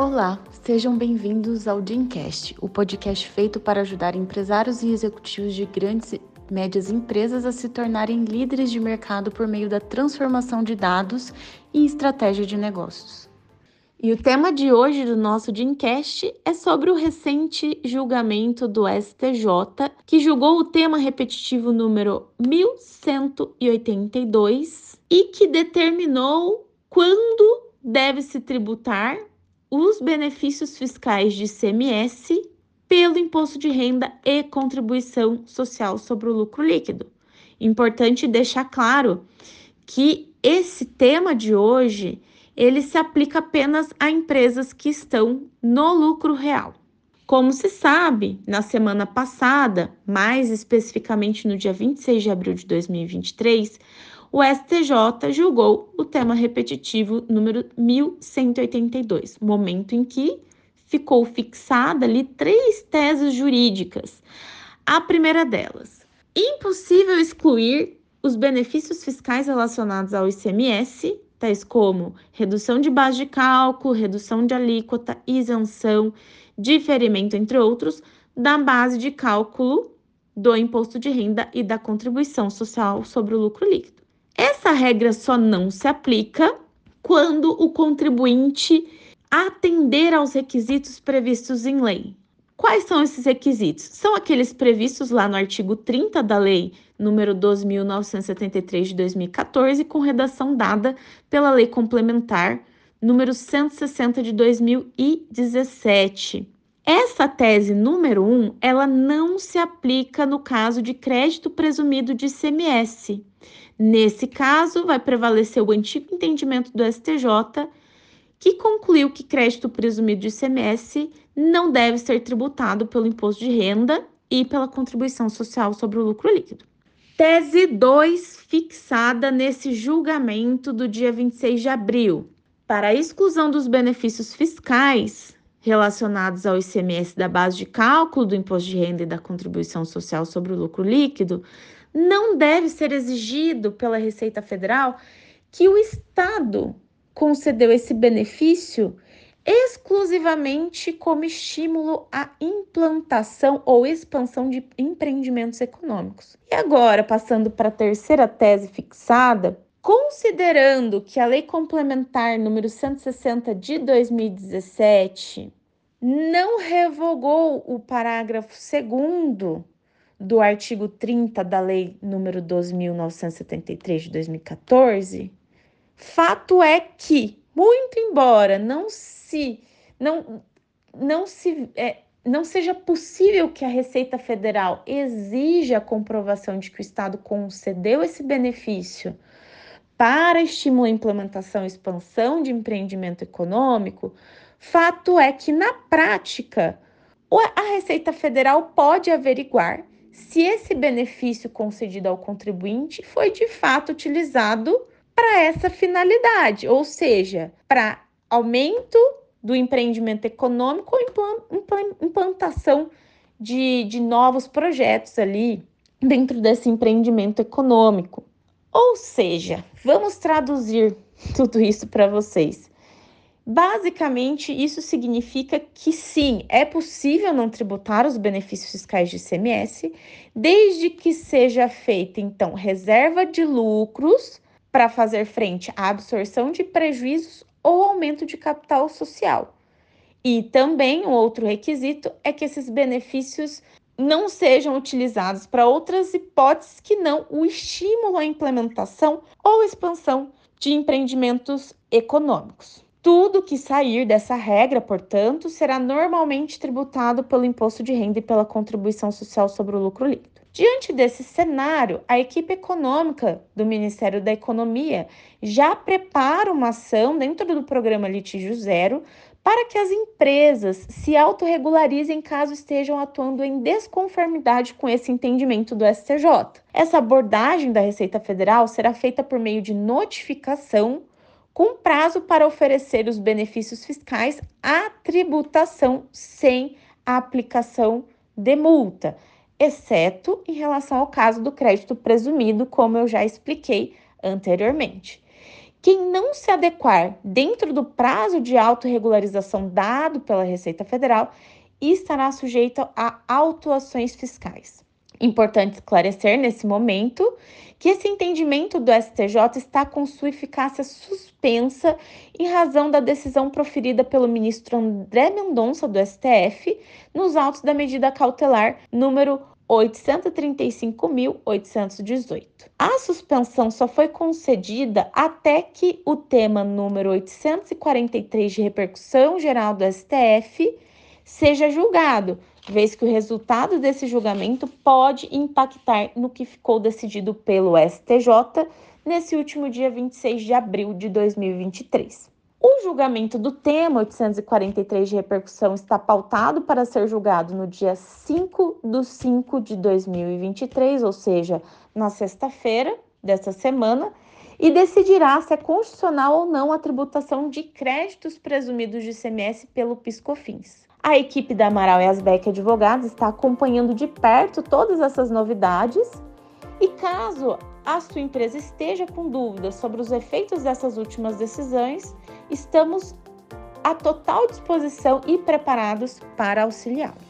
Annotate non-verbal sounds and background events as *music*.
Olá, sejam bem-vindos ao Dreamcast, o podcast feito para ajudar empresários e executivos de grandes e médias empresas a se tornarem líderes de mercado por meio da transformação de dados e estratégia de negócios. E o tema de hoje do nosso Dreamcast é sobre o recente julgamento do STJ, que julgou o tema repetitivo número 1182 e que determinou quando deve se tributar os benefícios fiscais de CMS pelo imposto de renda e contribuição social sobre o lucro líquido. Importante deixar claro que esse tema de hoje ele se aplica apenas a empresas que estão no lucro real. Como se sabe, na semana passada, mais especificamente no dia 26 de abril de 2023, o STJ julgou o tema repetitivo número 1182, momento em que ficou fixada ali três teses jurídicas. A primeira delas, impossível excluir os benefícios fiscais relacionados ao ICMS, tais como redução de base de cálculo, redução de alíquota, isenção, diferimento, entre outros, da base de cálculo do imposto de renda e da contribuição social sobre o lucro líquido. Essa regra só não se aplica quando o contribuinte atender aos requisitos previstos em lei. Quais são esses requisitos? São aqueles previstos lá no artigo 30 da Lei número 12.973 de 2014, com redação dada pela Lei Complementar número 160 de 2017. Essa tese número 1, um, ela não se aplica no caso de crédito presumido de ICMS. Nesse caso, vai prevalecer o antigo entendimento do STJ, que concluiu que crédito presumido de ICMS não deve ser tributado pelo imposto de renda e pela contribuição social sobre o lucro líquido. Tese 2, fixada nesse julgamento do dia 26 de abril. Para a exclusão dos benefícios fiscais relacionados ao ICMS da base de cálculo do imposto de renda e da contribuição social sobre o lucro líquido, não deve ser exigido pela Receita Federal que o Estado concedeu esse benefício exclusivamente como estímulo à implantação ou expansão de empreendimentos econômicos. E agora, passando para a terceira tese fixada, considerando que a Lei Complementar número 160 de 2017 não revogou o parágrafo 2 do artigo 30 da Lei número 12.973 de 2014, fato é que, muito embora não se não, não se é, não seja possível que a Receita Federal exija a comprovação de que o Estado concedeu esse benefício para estimular a implementação e expansão de empreendimento econômico, fato é que, na prática, a Receita Federal pode averiguar se esse benefício concedido ao contribuinte foi de fato utilizado para essa finalidade, ou seja, para aumento do empreendimento econômico ou implantação de, de novos projetos ali dentro desse empreendimento econômico. Ou seja, vamos traduzir *laughs* tudo isso para vocês. Basicamente, isso significa que sim, é possível não tributar os benefícios fiscais de ICMS, desde que seja feita, então, reserva de lucros para fazer frente à absorção de prejuízos ou aumento de capital social. E também um outro requisito é que esses benefícios não sejam utilizados para outras hipóteses que não o estímulo à implementação ou expansão de empreendimentos econômicos. Tudo que sair dessa regra, portanto, será normalmente tributado pelo imposto de renda e pela contribuição social sobre o lucro líquido. Diante desse cenário, a equipe econômica do Ministério da Economia já prepara uma ação dentro do programa Litígio Zero para que as empresas se autorregularizem caso estejam atuando em desconformidade com esse entendimento do STJ. Essa abordagem da Receita Federal será feita por meio de notificação com prazo para oferecer os benefícios fiscais à tributação sem a aplicação de multa, exceto em relação ao caso do crédito presumido, como eu já expliquei anteriormente. Quem não se adequar dentro do prazo de autorregularização dado pela Receita Federal estará sujeito a autuações fiscais. Importante esclarecer nesse momento que esse entendimento do STJ está com sua eficácia suspensa em razão da decisão proferida pelo ministro André Mendonça do STF nos autos da medida cautelar número 835.818. A suspensão só foi concedida até que o tema número 843 de repercussão geral do STF seja julgado, vez que o resultado desse julgamento pode impactar no que ficou decidido pelo STJ nesse último dia 26 de abril de 2023. O julgamento do tema 843 de repercussão está pautado para ser julgado no dia 5 de 5 de 2023, ou seja, na sexta-feira desta semana, e decidirá se é constitucional ou não a tributação de créditos presumidos de ICMS pelo PiscoFins. A equipe da Amaral e Asbeck Advogados está acompanhando de perto todas essas novidades e caso a sua empresa esteja com dúvidas sobre os efeitos dessas últimas decisões, estamos à total disposição e preparados para auxiliá-lo.